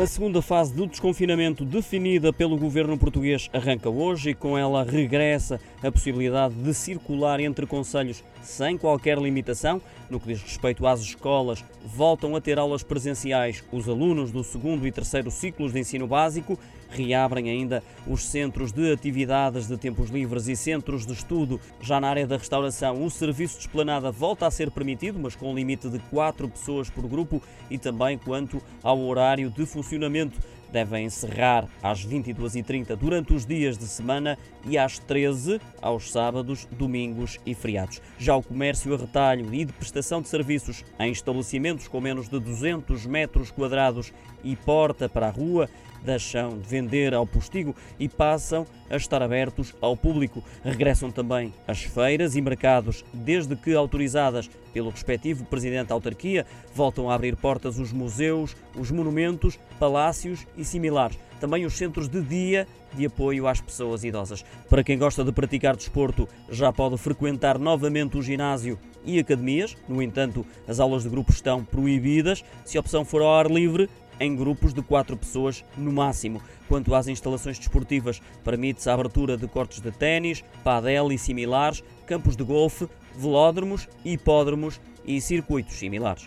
A segunda fase do desconfinamento definida pelo governo português arranca hoje e com ela regressa a possibilidade de circular entre conselhos sem qualquer limitação. No que diz respeito às escolas, voltam a ter aulas presenciais os alunos do segundo e terceiro ciclos de ensino básico. Reabrem ainda os centros de atividades de tempos livres e centros de estudo. Já na área da restauração, o serviço de esplanada volta a ser permitido, mas com um limite de quatro pessoas por grupo e também quanto ao horário de funcionamento funcionamento devem encerrar às 22h30 durante os dias de semana e às 13 aos sábados, domingos e feriados. Já o comércio a retalho e de prestação de serviços em estabelecimentos com menos de 200 metros quadrados e porta para a rua deixam de vender ao postigo e passam a estar abertos ao público. Regressam também as feiras e mercados, desde que autorizadas pelo respectivo presidente da autarquia, voltam a abrir portas os museus, os monumentos, palácios e similares. Também os centros de dia de apoio às pessoas idosas. Para quem gosta de praticar desporto, já pode frequentar novamente o ginásio e academias. No entanto, as aulas de grupo estão proibidas. Se a opção for ao ar livre, em grupos de quatro pessoas no máximo. Quanto às instalações desportivas, permite-se a abertura de cortes de ténis, padel e similares, campos de golfe, velódromos, hipódromos e circuitos similares.